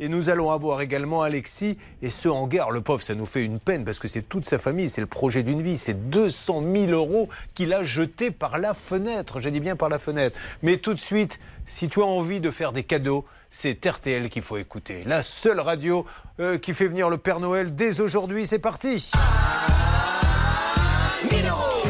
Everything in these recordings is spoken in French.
Et nous allons avoir également Alexis et ce hangar. Le pauvre, ça nous fait une peine parce que c'est toute sa famille, c'est le projet d'une vie. C'est 200 000 euros qu'il a jeté par la fenêtre. J'ai dit bien par la fenêtre. Mais tout de suite, si tu as envie de faire des cadeaux, c'est RTL qu'il faut écouter. La seule radio euh, qui fait venir le Père Noël dès aujourd'hui. C'est parti.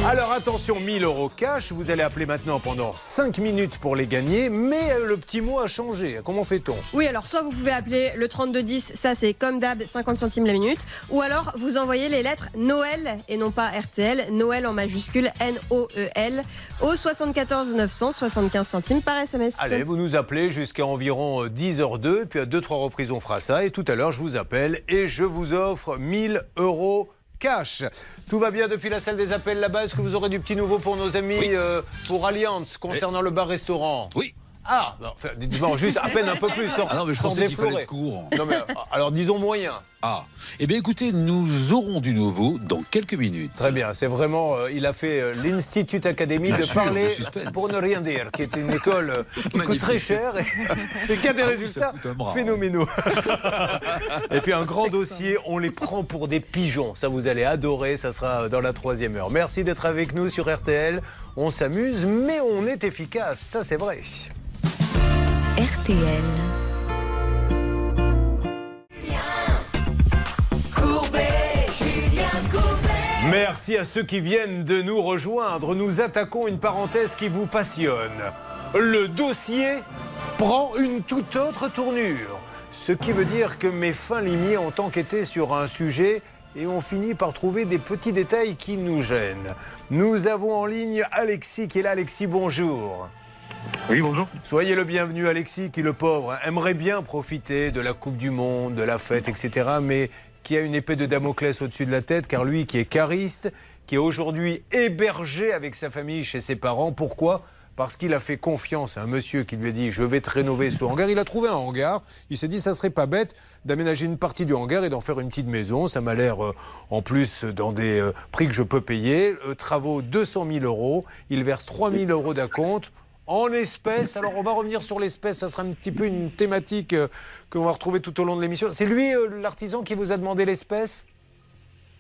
Alors attention, 1000 euros cash. Vous allez appeler maintenant pendant 5 minutes pour les gagner. Mais euh, le petit mot a changé. Comment fait-on? Oui, alors soit vous pouvez appeler le 3210, ça c'est comme d'hab, 50 centimes la minute. Ou alors vous envoyez les lettres Noël et non pas RTL, Noël en majuscule, N-O-E-L, au 74 900, 75 centimes par SMS. Allez, vous nous appelez jusqu'à environ 10h02. Puis à 2-3 reprises, on fera ça. Et tout à l'heure, je vous appelle et je vous offre 1000 euros cash. Tout va bien depuis la salle des appels là-bas. Est-ce que vous aurez du petit nouveau pour nos amis euh, pour Alliance concernant le bar-restaurant? Oui. Ah, non, enfin, dites-moi juste à peine un peu plus. Sans, Ah non, mais je sans pensais qu'il fallait être court. Non, mais, alors disons moyen. Ah. Eh bien, écoutez, nous aurons du nouveau dans quelques minutes. Très bien, c'est vraiment. euh, il a fait euh, l'Institut Academy Bien de sûr, parler pour ne rien dire, qui est une école euh, qui coûte très cher et, et qui a des Ah résultats bras, phénoménaux. et puis un grand dossier, on les prend pour des pigeons. Ça, vous allez adorer, ça sera dans la troisième heure. Merci d'être avec nous sur RTL. On s'amuse, mais on est efficace, ça c'est vrai. RTL. Merci à ceux qui viennent de nous rejoindre. Nous attaquons une parenthèse qui vous passionne. Le dossier prend une toute autre tournure. Ce qui veut dire que mes fins limiers ont enquêté sur un sujet et ont fini par trouver des petits détails qui nous gênent. Nous avons en ligne Alexis qui est là. Alexis, bonjour. Oui, bonjour. Soyez le bienvenu, Alexis, qui, le pauvre, aimerait bien profiter de la Coupe du Monde, de la fête, etc., mais qui a une épée de Damoclès au-dessus de la tête, car lui, qui est cariste, qui est aujourd'hui hébergé avec sa famille chez ses parents, pourquoi? Parce qu'il a fait confiance à un monsieur qui lui a dit je vais te rénover ce hangar. Il a trouvé un hangar. Il s'est dit ça serait pas bête d'aménager une partie du hangar et d'en faire une petite maison. Ça m'a l'air euh, en plus dans des euh, prix que je peux payer. Euh, travaux 200 000 euros. Il verse 3 000 euros d'acompte en espèces. Alors on va revenir sur l'espèce, ça sera un petit peu une thématique euh, que l'on va retrouver tout au long de l'émission. C'est lui euh, l'artisan qui vous a demandé l'espèce?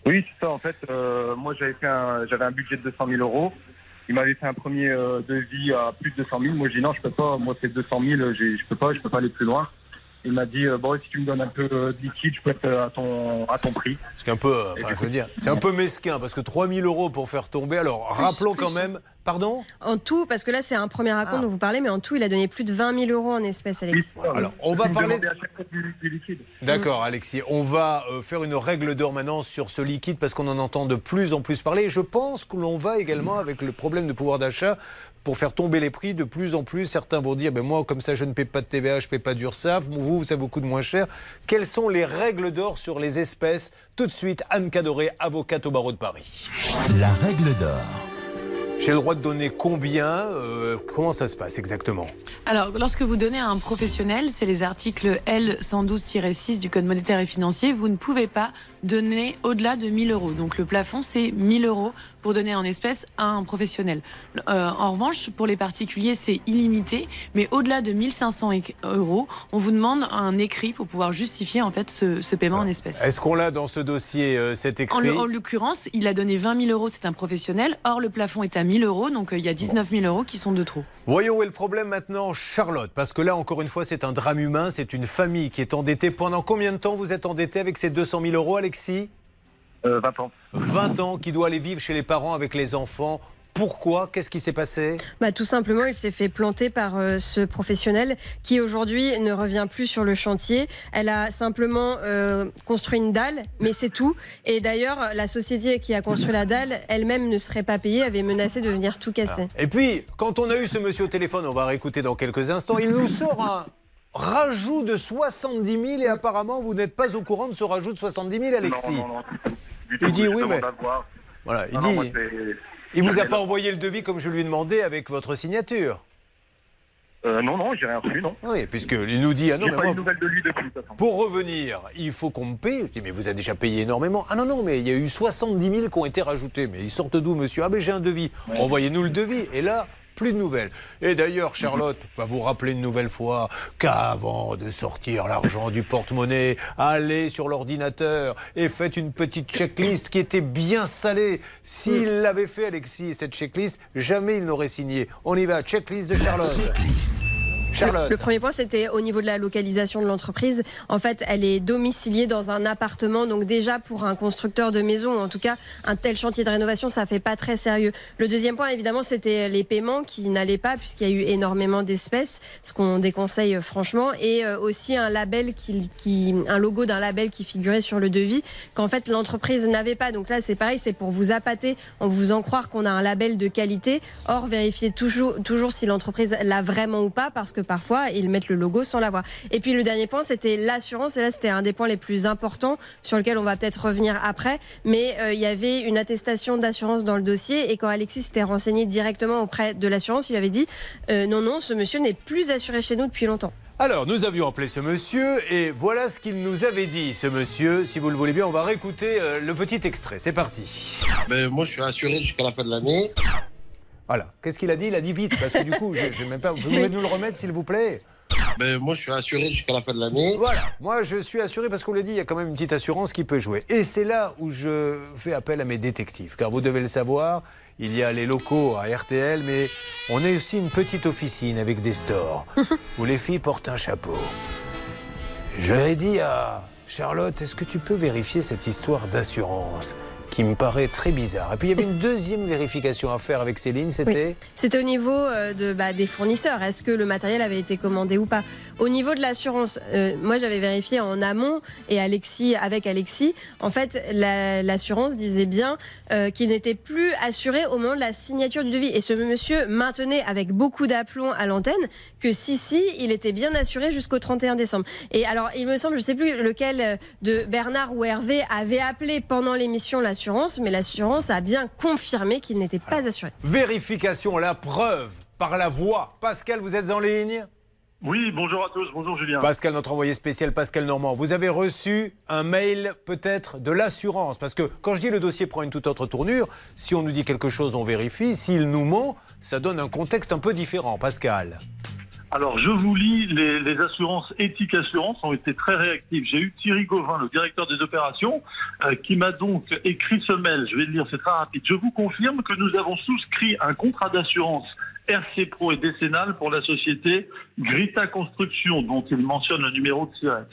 Oui, c'est ça. En fait, euh, moi, j'avais fait un, j'avais un budget de 200 000 euros. Il m'avait fait un premier devis à plus de 200 000. Moi, j'ai dit non, je peux pas. Moi, c'est 200 000. j'ai- Je peux pas. Je peux pas aller plus loin. Il m'a dit euh, bon, si tu me donnes un peu euh, de liquide, je peux être euh, à ton à ton prix. C'est un peu, enfin, je veux dire, c'est un peu mesquin parce que 3000 euros pour faire tomber. Alors rappelons quand même, pardon? En tout, parce que là c'est un premier raconte Ah. dont vous parlez, mais en tout il a donné plus de 20 000 euros en espèces, Alexis. Oui, Alors, on va parler-. D'accord, Alexis. On va faire une règle d'or maintenant sur ce liquide parce qu'on en entend de plus en plus parler. Et je pense que l'on va également avec le problème de pouvoir d'achat pour faire tomber les prix de plus en plus. Certains vont dire, ben moi, comme ça, je ne paie pas de TVA, je ne paie pas d'URSSAF. Vous, ça vous coûte moins cher. Quelles sont les règles d'or sur les espèces? Tout de suite, Anne Cadoré, avocate au barreau de Paris. La règle d'or. J'ai le droit de donner combien Euh, Comment ça se passe exactement? Alors, lorsque vous donnez à un professionnel, c'est les articles L112-6 du Code monétaire et financier, vous ne pouvez pas donner au-delà de 1000 euros. Donc, le plafond, c'est 1000 euros pour donner en espèces à un professionnel. Euh, en revanche, pour les particuliers, c'est illimité, mais au-delà de 1500 éc- euros, on vous demande un écrit pour pouvoir justifier en fait ce, ce paiement en espèces. Est-ce qu'on l'a dans ce dossier, euh, cet écrit? en l'occurrence, il a donné 20 000 euros, c'est un professionnel. Or, le plafond est à 1000 euros, donc euh, il y a 19 000 euros qui sont de trop. Voyons où est le problème maintenant, Charlotte. Parce que là, encore une fois, c'est un drame humain. C'est une famille qui est endettée. Pendant combien de temps vous êtes endetté avec ces 200 000 euros, Alexis? Euh, 20 ans. 20 ans, qui doit aller vivre chez les parents avec les enfants. Pourquoi Qu'est-ce qui s'est passé? Bah, tout simplement, il s'est fait planter par euh, ce professionnel qui aujourd'hui ne revient plus sur le chantier. Elle a simplement euh, construit une dalle, mais c'est tout. Et d'ailleurs, la société qui a construit la dalle, elle-même ne serait pas payée, avait menacé de venir tout casser. Et puis, quand on a eu ce monsieur au téléphone, on va réécouter dans quelques instants, il nous sort un rajout de 70 000 et apparemment, vous n'êtes pas au courant de ce rajout de 70 000, Alexis. Non, non, non. Du Il dit oui, mais-. Voilà, il Non, non, dit... moi, Il vous a pas envoyé le devis comme je lui ai demandé avec votre signature? Euh, non, non, j'ai rien reçu, non. Oui, puisqu'il nous dit ah non mais pas eu moi, de lui depuis. pour revenir, il faut qu'on me paye. Je dis mais vous avez déjà payé énormément. Ah non non mais il y a eu 70 000 qui ont été rajoutés. Mais ils sortent d'où monsieur? Ah mais j'ai un devis. Envoyez-nous le devis. Et là plus de nouvelles. Et d'ailleurs, Charlotte va vous rappeler une nouvelle fois qu'avant de sortir l'argent du porte-monnaie, allez sur l'ordinateur et faites une petite checklist qui était bien salée. S'il l'avait fait, Alexis, cette checklist, jamais il n'aurait signé. On y va, checklist de Charlotte. Le, premier point, c'était au niveau de la localisation de l'entreprise. En fait, elle est domiciliée dans un appartement. Donc déjà, pour un constructeur de maison, en tout cas un tel chantier de rénovation, ça fait pas très sérieux. Le deuxième point, évidemment, c'était les paiements qui n'allaient pas puisqu'il y a eu énormément d'espèces, ce qu'on déconseille euh, franchement, et euh, aussi un label qui, qui un logo d'un label qui figurait sur le devis qu'en fait l'entreprise n'avait pas. Donc là, c'est pareil, c'est pour vous appâter, en vous en croire qu'on a un label de qualité. Or, vérifiez toujours, toujours si l'entreprise l'a vraiment ou pas, parce que parfois, ils mettent le logo sans l'avoir. Et puis le dernier point, c'était l'assurance. Et là, c'était un des points les plus importants sur lequel on va peut-être revenir après. Mais euh, il y avait une attestation d'assurance dans le dossier. Et quand Alexis s'était renseigné directement auprès de l'assurance, il avait dit euh, non, non, ce monsieur n'est plus assuré chez nous depuis longtemps. Alors, nous avions appelé ce monsieur et voilà ce qu'il nous avait dit, ce monsieur. Si vous le voulez bien, on va réécouter euh, le petit extrait. C'est parti. Mais moi, je suis assuré jusqu'à la fin de l'année. Voilà. Qu'est-ce qu'il a dit? Il a dit vite, parce que du coup, je, même pas. Vous pouvez nous le remettre, s'il vous plaît? Mais moi, je suis assuré jusqu'à la fin de l'année. Voilà, moi, je suis assuré parce qu'on l'a dit, il y a quand même une petite assurance qui peut jouer. Et c'est là où je fais appel à mes détectives, car vous devez le savoir, il y a les locaux à RTL, mais on est aussi une petite officine avec des stores où les filles portent un chapeau. J'aurais dit à Charlotte, est-ce que tu peux vérifier cette histoire d'assurance? Qui me paraît très bizarre. Et puis il y avait une deuxième vérification à faire avec Céline, c'était C'était au niveau euh, de, bah, des fournisseurs. Est-ce que le matériel avait été commandé ou pas? Au niveau de l'assurance, euh, moi j'avais vérifié en amont et Alexis, avec Alexis, en fait l'assurance disait bien euh, qu'il n'était plus assuré au moment de la signature du devis. Et ce monsieur maintenait avec beaucoup d'aplomb à l'antenne que si, si, il était bien assuré jusqu'au 31 décembre. Et alors il me semble, je ne sais plus lequel de Bernard ou Hervé avait appelé pendant l'émission l'assurance mais l'assurance a bien confirmé qu'il n'était pas assuré. Vérification, la preuve par la voix. Pascal, vous êtes en ligne oui, bonjour à tous, bonjour Julien. Pascal, notre envoyé spécial Pascal Normand, vous avez reçu un mail peut-être de l'assurance Parce que quand je dis le dossier prend une toute autre tournure, si on nous dit quelque chose, on vérifie. S'il nous ment, ça donne un contexte un peu différent. Pascal. Alors, je vous lis, les, assurances éthiques assurances ont été très réactives. J'ai eu Thierry Gauvin, le directeur des opérations, euh, qui m'a donc écrit ce mail. Je vais le lire, c'est très rapide. Je vous confirme que nous avons souscrit un contrat d'assurance RC Pro et décennal pour la société Grita Construction, dont il mentionne le numéro de SIRET.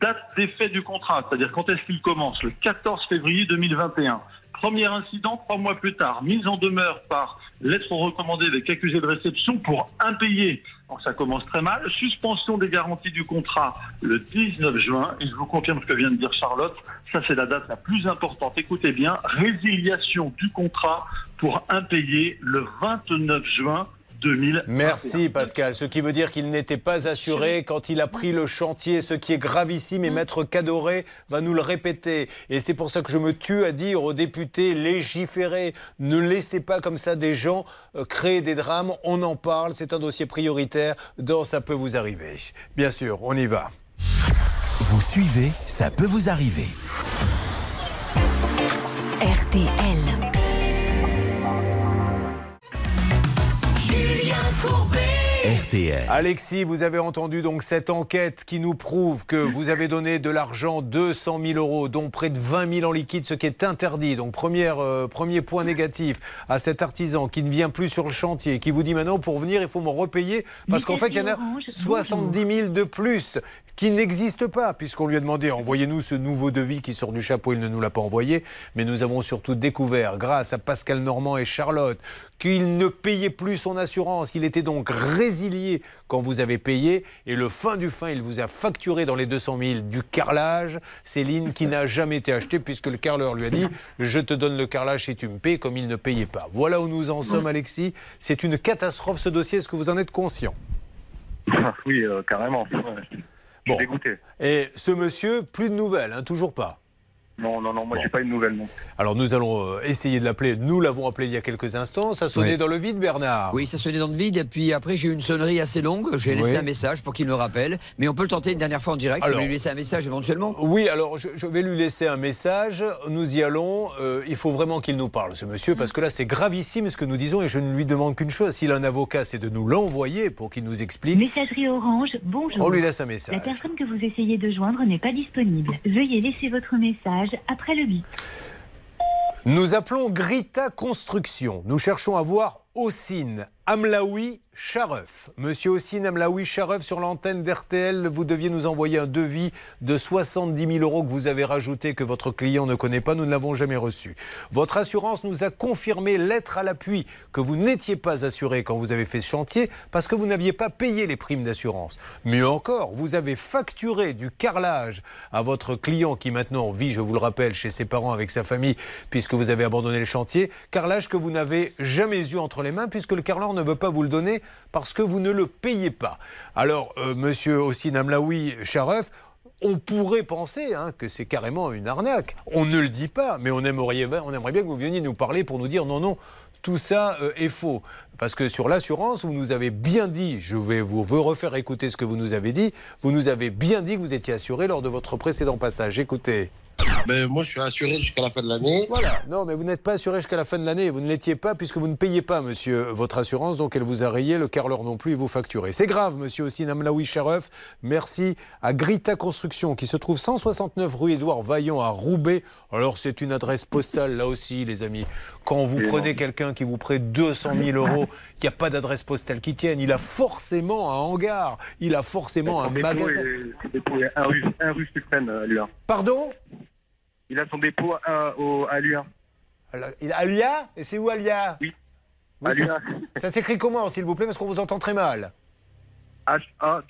Date d'effet du contrat, c'est-à-dire quand est-ce qu'il commence Le 14 février 2021. Premier incident, trois mois plus tard, mise en demeure par lettre recommandée avec accusé de réception pour impayé. Donc ça commence très mal. Suspension des garanties du contrat le 19 juin. Et je vous confirme ce que vient de dire Charlotte. Ça, c'est la date la plus importante. Écoutez bien. Résiliation du contrat pour impayé le 29 juin Merci Pascal. Ce qui veut dire qu'il n'était pas assuré quand il a pris le chantier, ce qui est gravissime et mm. Maître Cadoré va nous le répéter. Et c'est pour ça que je me tue à dire aux députés légiférez. Ne laissez pas comme ça des gens euh, créer des drames. On en parle, c'est un dossier prioritaire dont ça peut vous arriver. Bien sûr, on y va. Vous suivez, ça peut vous arriver. RTL. Alexis, vous avez entendu donc cette enquête qui nous prouve que vous avez donné de l'argent, 200 000 euros, dont près de 20 000 en liquide, ce qui est interdit. Donc première, euh, premier point négatif à cet artisan qui ne vient plus sur le chantier, qui vous dit maintenant pour venir il faut me repayer. Parce qu'en fait il y en a 70 000 de plus qui n'existe pas, puisqu'on lui a demandé envoyez-nous ce nouveau devis qui sort du chapeau, il ne nous l'a pas envoyé, mais nous avons surtout découvert, grâce à Pascal Normand et Charlotte, qu'il ne payait plus son assurance, qu'il était donc résilié quand vous avez payé, et le fin du fin, il vous a facturé dans les 200 000 du carrelage, Céline, qui n'a jamais été acheté, puisque le carreleur lui a dit je te donne le carrelage et tu me payes, comme il ne payait pas. Voilà où nous en sommes, Alexis. C'est une catastrophe ce dossier, est-ce que vous en êtes conscient? Oui, euh, carrément. Bon. Et ce monsieur, plus de nouvelles, hein, toujours pas Non, non, non, moi Bon. j'ai pas une nouvelle. Non. Alors nous allons euh, essayer de l'appeler. Nous l'avons appelé il y a quelques instants. Ça sonnait Oui. dans le vide, Bernard. Oui, ça sonnait dans le vide. Et puis après, j'ai eu une sonnerie assez longue. J'ai laissé Oui. un message pour qu'il me rappelle. Mais on peut le tenter une dernière fois en direct. Alors. si vous lui laissez un message éventuellement. Oui, alors je, je vais lui laisser un message. Nous y allons. Euh, il faut vraiment qu'il nous parle, ce monsieur, parce que là, c'est gravissime ce que nous disons et je ne lui demande qu'une chose. S'il a un avocat, c'est de nous l'envoyer pour qu'il nous explique. Messagerie Orange, bonjour. On lui laisse un La message. personne que vous essayez de joindre n'est pas disponible. Veuillez laisser votre message après le. Nous appelons Grita Construction. Nous cherchons à voir Ossine Amlaoui. Monsieur Ossine Amlaoui Chareuf sur l'antenne d'RTL, vous deviez nous envoyer un devis de 70 000 euros que vous avez rajouté que votre client ne connaît pas. Nous ne l'avons jamais reçu. Votre assurance nous a confirmé lettre à l'appui que vous n'étiez pas assuré quand vous avez fait ce chantier parce que vous n'aviez pas payé les primes d'assurance. Mieux encore, vous avez facturé du carrelage à votre client qui maintenant vit, je vous le rappelle, chez ses parents avec sa famille puisque vous avez abandonné le chantier. Carrelage que vous n'avez jamais eu entre les mains puisque le carreleur ne veut pas vous le donner parce que vous ne le payez pas. Alors, euh, monsieur aussi Namlaoui Chareuf, on pourrait penser hein, que c'est carrément une arnaque. On ne le dit pas, mais on aimerait, on aimerait bien que vous veniez nous parler pour nous dire non, non, tout ça euh, est faux. Parce que sur l'assurance, vous nous avez bien dit, je vais vous refaire écouter ce que vous nous avez dit, vous nous avez bien dit que vous étiez assuré lors de votre précédent passage. Écoutez. Ben, moi, je suis assuré jusqu'à la fin de l'année. Voilà. Non, mais vous n'êtes pas assuré jusqu'à la fin de l'année. Vous ne l'étiez pas puisque vous ne payez pas, monsieur, votre assurance. Donc elle vous a rayé, le carreleur non plus, et vous facturez. C'est grave, monsieur aussi, Namlaoui Chareuf. Merci à Grita Construction qui se trouve 169 rue Édouard Vaillant à Roubaix. Alors c'est une adresse postale là aussi, les amis. Quand vous prenez quelqu'un qui vous prête 200 000 euros, il n'y a pas d'adresse postale qui tienne. Il a forcément un hangar. Il a forcément un magasin. est- est un rue, un rue Suprême à Lyon. Pardon? Il a son dépôt à, au, à. Alors, il- Alia Et c'est où Alia Oui. Oui, À ça- s'écrit comment, s'il vous plaît, parce qu'on vous entend très mal.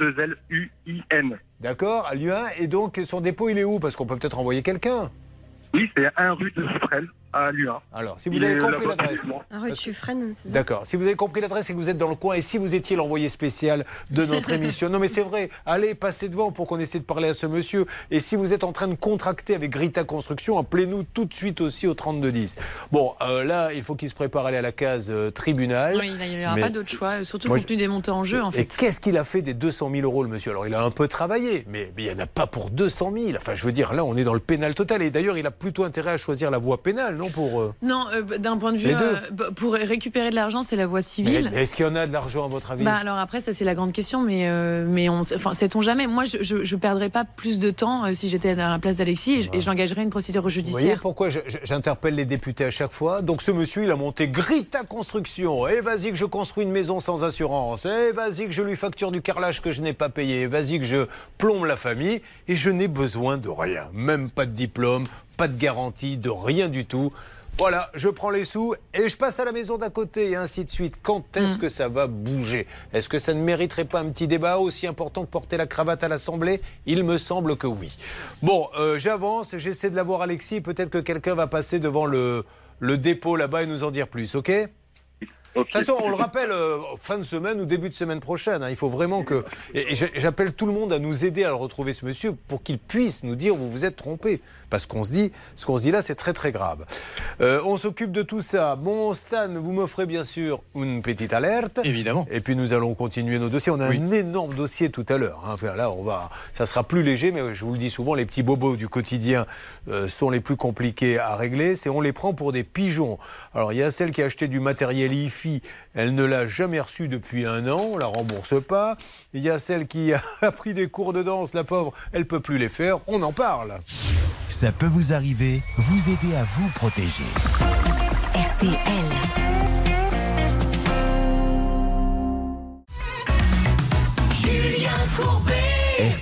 H-A-2-L-U-I-N. D'accord, à. Et donc, son dépôt, il est où? Parce qu'on peut peut-être envoyer quelqu'un. Oui, c'est un rue de Suprême à. Alors, si vous avez compris l'adresse. rue D'accord. Si vous avez compris l'adresse et que vous êtes dans le coin, et si vous étiez l'envoyé spécial de notre émission, non mais c'est vrai, allez, passez devant pour qu'on essaie de parler à ce monsieur. Et si vous êtes en train de contracter avec Grita Construction, appelez-nous tout de suite aussi au 3210. Bon, euh, là, il faut qu'il se prépare à aller à la case euh, tribunal. Oui, il n'y aura Mais- pas d'autre choix, euh, surtout compte tenu des montants en jeu, en Et fait. qu'est-ce qu'il a fait des 200 000 euros, le monsieur? Alors, il a un peu travaillé, mais, mais il n'y en a pas pour 200 000. Enfin, je veux dire, là, on est dans le pénal total. Et d'ailleurs, il a plutôt intérêt à choisir la voie pénale, non? Pour... euh, Non, euh, d'un point de vue, Les deux. euh, pour récupérer de l'argent, c'est la voie civile. mais est-ce qu'il y en a de l'argent, à votre avis? Bah alors après ça c'est la grande question mais euh, mais on enfin sait-on jamais? Moi je, je, je perdrais pas plus de temps euh, si j'étais à la place d'Alexis et, j'engagerais une procédure Vous voyez judiciaire. pourquoi j'interpelle les députés à chaque fois? Donc ce monsieur, il a monté Grita Construction. Et vas-y que je construis une maison sans assurance. Et vas-y que je lui facture du carrelage que je n'ai pas payé. Et Vas-y que je plombe la famille. Et je n'ai besoin de rien. Même pas de diplôme, pas de garantie, de rien du tout. Voilà, je prends les sous et je passe à la maison d'à côté et ainsi de suite. Quand est-ce que ça va bouger? Est-ce que ça ne mériterait pas un petit débat aussi important que porter la cravate à l'Assemblée? Il me semble que oui. Bon, euh, j'avance, j'essaie de l'avoir Alexis. Peut-être que quelqu'un va passer devant le, le dépôt là-bas et nous en dire plus, ok? De toute façon, on le rappelle, euh, fin de semaine ou début de semaine prochaine. hein. il faut vraiment que. Et, et j'a- j'appelle tout le monde à nous aider à le retrouver, ce monsieur, pour qu'il puisse nous dire vous vous êtes trompé. Parce qu'on se dit, ce qu'on se dit là, c'est très très grave. Euh, on s'occupe de tout ça. Bon, Stan, vous m'offrez bien sûr une petite alerte. Évidemment. Et puis nous allons continuer nos dossiers. On a Oui. un énorme dossier tout à l'heure. hein. Enfin, là, on va, ça sera plus léger, mais je vous le dis souvent, les petits bobos du quotidien euh, sont les plus compliqués à régler. C'est on les prend pour des pigeons. Alors il y a celle qui a acheté du matériel IFI, elle ne l'a jamais reçu depuis un an, on la rembourse pas. Il y a celle qui a pris des cours de danse, la pauvre, elle peut plus les faire. On en parle. Ça peut vous arriver, vous aider à vous protéger. RTL.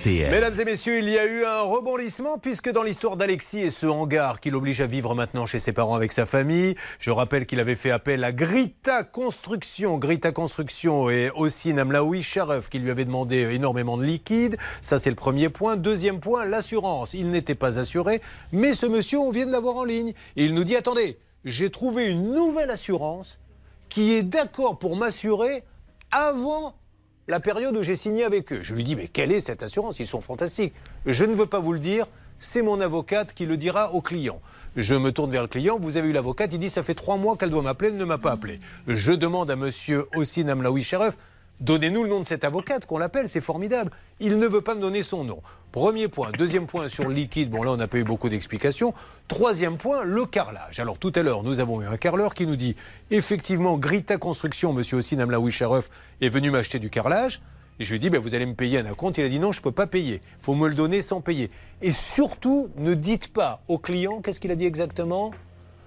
Mesdames et messieurs, il y a eu un rebondissement puisque dans l'histoire d'Alexis et ce hangar qui l'oblige à vivre maintenant chez ses parents avec sa famille, je rappelle qu'il avait fait appel à Grita Construction, Grita Construction et aussi Namlaoui Sharef qui lui avait demandé énormément de liquide. Ça c'est le premier point. Deuxième point, l'assurance. Il n'était pas assuré, mais ce monsieur, on vient de l'avoir en ligne. Et il nous dit, attendez, j'ai trouvé une nouvelle assurance qui est d'accord pour m'assurer avant la période où j'ai signé avec eux. Je lui dis, mais quelle est cette assurance? Ils sont fantastiques. Je ne veux pas vous le dire, c'est mon avocate qui le dira au client. Je me tourne vers le client, vous avez eu l'avocate, il dit ça fait trois mois qu'elle doit m'appeler, elle ne m'a pas appelé. Je demande à monsieur Ossin Amlaoui donnez-nous le nom de cette avocate, qu'on l'appelle, c'est formidable. Il ne veut pas me donner son nom. Premier point. Deuxième point sur le liquide, bon là on n'a pas eu beaucoup d'explications. Troisième point, le carrelage. Alors tout à l'heure, nous avons eu un carreleur qui nous dit, effectivement, Grita Construction, monsieur Ossin Amlaoui Sharif, est venu m'acheter du carrelage. Et je lui ai dit, ben, vous allez me payer un acompte. Il a dit, non, je ne peux pas payer. Il faut me le donner sans payer. Et surtout, ne dites pas au client, qu'est-ce qu'il a dit exactement?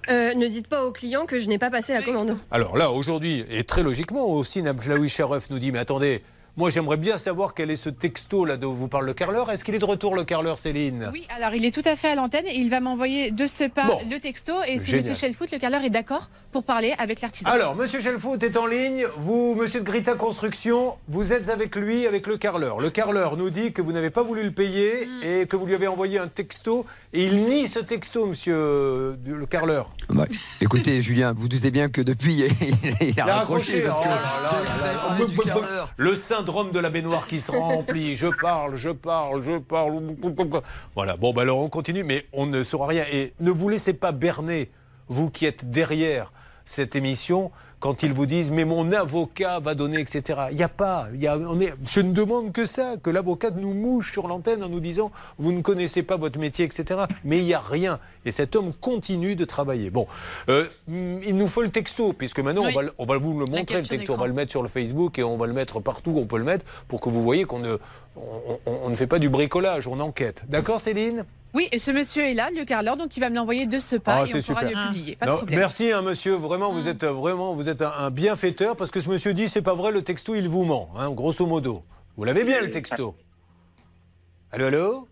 Euh, ne dites pas au client que je n'ai pas passé la commande. Alors là, aujourd'hui, et très logiquement, aussi, Nablaoui Sharif nous dit, mais attendez, moi j'aimerais bien savoir quel est ce texto là dont vous parle le carreleur. Est-ce qu'il est de retour le carreleur, Céline? Oui, alors il est tout à fait à l'antenne et il va m'envoyer de ce pas Bon. le texto et si Génial. M. Shelfoot, le carreleur, est d'accord pour parler avec l'artisan. Alors, Monsieur Gelfoot est en ligne. Vous, Monsieur de Grita Construction, vous êtes avec lui, avec le carreleur. Le carreleur nous dit que vous n'avez pas voulu le payer Mm. et que vous lui avez envoyé un texto. Et il nie ce texto, Monsieur euh, le carreleur. Bah, écoutez, Julien, vous doutez bien que depuis, il, il a, raccroché. parce que Oh là là là. Le syndrome de la baignoire qui se remplit. Je parle, je parle, je parle. Voilà. Bon, ben alors on continue, mais on ne saura rien. Et ne vous laissez pas berner, vous qui êtes derrière cette émission, quand ils vous disent mais mon avocat va donner, etc. Il n'y a pas. Y a, on est, je ne demande que ça, que l'avocat nous mouche sur l'antenne en nous disant vous ne connaissez pas votre métier, etc. Mais il n'y a rien. Et cet homme continue de travailler. Bon, euh, il nous faut le texto, puisque maintenant Oui. on, va, le- on va vous le montrer, le texto. On va le mettre sur le Facebook et on va le mettre partout où on peut le mettre pour que vous voyez qu'on ne, on, on- on ne fait pas du bricolage, on enquête. D'accord, Céline? Oui, et ce monsieur est là, le carreleur, donc il va me l'envoyer de ce pas Ah, et on pourra le publier. Pas de Non, problème. Merci, hein, monsieur. Vraiment, vous êtes euh, vraiment, vous êtes un, un bienfaiteur parce que ce monsieur dit c'est pas vrai, le texto il vous ment, hein, grosso modo. Vous l'avez bien le texto. Allô, allô?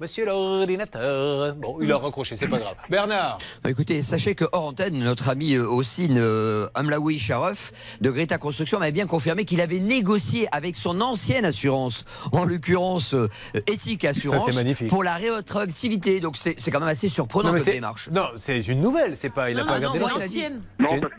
Monsieur l'ordinateur. Bon, il a raccroché, c'est pas grave. Bernard. Écoutez, sachez que hors antenne, notre ami euh, Ossine euh, Amlaoui Sharif de Greta Construction m'avait bien confirmé qu'il avait négocié avec son ancienne assurance, en l'occurrence euh, Éthique Assurance, c'est magnifique. pour la rétroactivité. Donc c'est c'est quand même assez surprenant c'est- démarche. Non, c'est une nouvelle, c'est pas. Il a Non, pas non, regardé non, l'ancienne.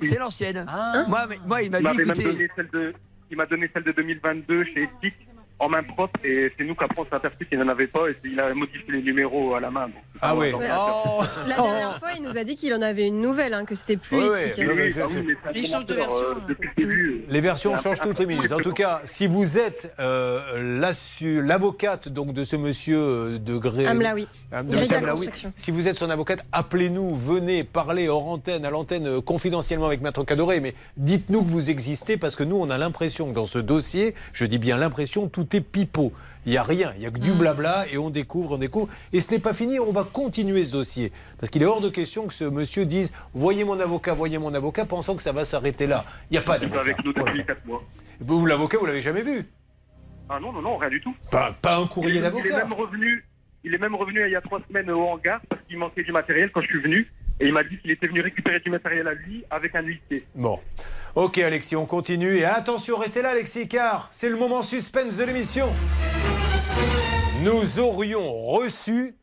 c'est l'ancienne. Ah. Moi, il m'a dit, écoutez, donné celle de, il m'a donné celle de 2022 chez Ethic en main propre et c'est nous qu'après on s'est aperçu qu'il n'en avait pas et il a modifié les numéros à la main. donc Ah oui. Ouais. Oh. La dernière fois, il nous a dit qu'il en avait une nouvelle, hein, que c'était plus Ouais, ouais. éthique. Non, mais je- Ah oui, un Il change de version, euh, depuis le début. Les versions changent toutes les minutes. En tout cas, si vous êtes euh, l'avocate donc de ce monsieur euh, de Gré, Amlaoui. Ah, de monsieur Amlaoui, si vous êtes son avocate, appelez-nous, venez parler hors antenne, à l'antenne, euh, confidentiellement avec Maître Cadoré, mais dites-nous que vous existez parce que nous, on a l'impression que dans ce dossier, je dis bien l'impression, tout pipeau. Il n'y a rien, il n'y a que Mm. du blabla et on découvre, on découvre. Et ce n'est pas fini, on va continuer ce dossier. Parce qu'il est hors de question que ce monsieur dise Voyez mon avocat, voyez mon avocat, pensant que ça va s'arrêter là. Il n'y a pas Il est d'avocat. avec nous depuis l'instant. 4 mois. Vous, l'avocat, vous l'avez jamais vu? Ah non, non, non, rien du tout. pas, pas un courrier est, il est d'avocat. même revenu, il est même revenu il y a trois semaines au hangar parce qu'il manquait du matériel quand je suis venu. Et il m'a dit qu'il était venu récupérer du matériel à lui avec un huissier. Bon. Ok, Alexis, on continue. Et attention, restez là, Alexis, car c'est le moment suspense de l'émission. Nous aurions reçu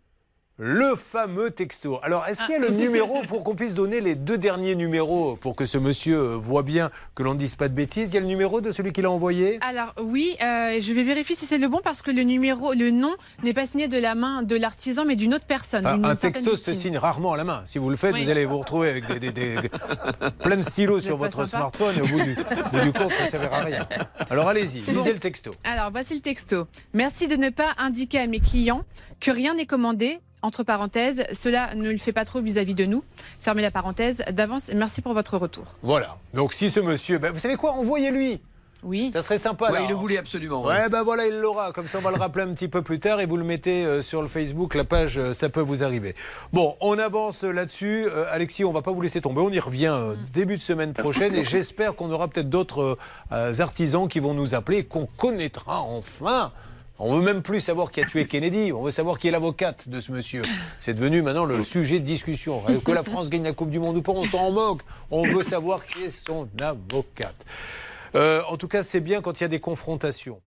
le fameux texto. Alors, est-ce qu'il y a le numéro pour qu'on puisse donner les deux derniers numéros pour que ce monsieur euh, voit bien que l'on ne dise pas de bêtises? Il y a le numéro de celui qui l'a envoyé? Alors oui, euh, je vais vérifier si c'est le bon parce que le numéro, le nom n'est pas signé de la main de l'artisan mais d'une autre personne. Ah, un texto se signe rarement à la main. Si vous le faites, Oui. vous allez vous retrouver avec des, des- des- plein de stylos sur votre sympa. smartphone et au bout du, au bout du compte, ça ne servira à rien. Alors allez-y, lisez Bon. le texto. Alors voici le texto. Merci de ne pas indiquer à mes clients que rien n'est commandé. Entre parenthèses, cela ne le fait pas trop vis-à-vis de nous. Fermez la parenthèse. D'avance, merci pour votre retour. Voilà. Donc si ce monsieur, ben, vous savez quoi, envoyez-lui. Oui. Ça serait sympa. Ouais, il le voulait absolument. Ouais, ouais. ben voilà, il l'aura. Comme ça, on va le rappeler un petit peu plus tard et vous le mettez euh, sur le Facebook, la page, euh, ça peut vous arriver. Bon, on avance euh, là-dessus. Euh, Alexis, on va pas vous laisser tomber. On y revient euh, début de semaine prochaine et j'espère qu'on aura peut-être d'autres artisans qui vont nous appeler et qu'on connaîtra enfin. On veut même plus savoir qui a tué Kennedy. On veut savoir qui est l'avocate de ce monsieur. C'est devenu maintenant le sujet de discussion. Que la France gagne la Coupe du Monde ou pas, on s'en moque. On veut savoir qui est son avocate. Euh, en tout cas, c'est bien quand il y a des confrontations.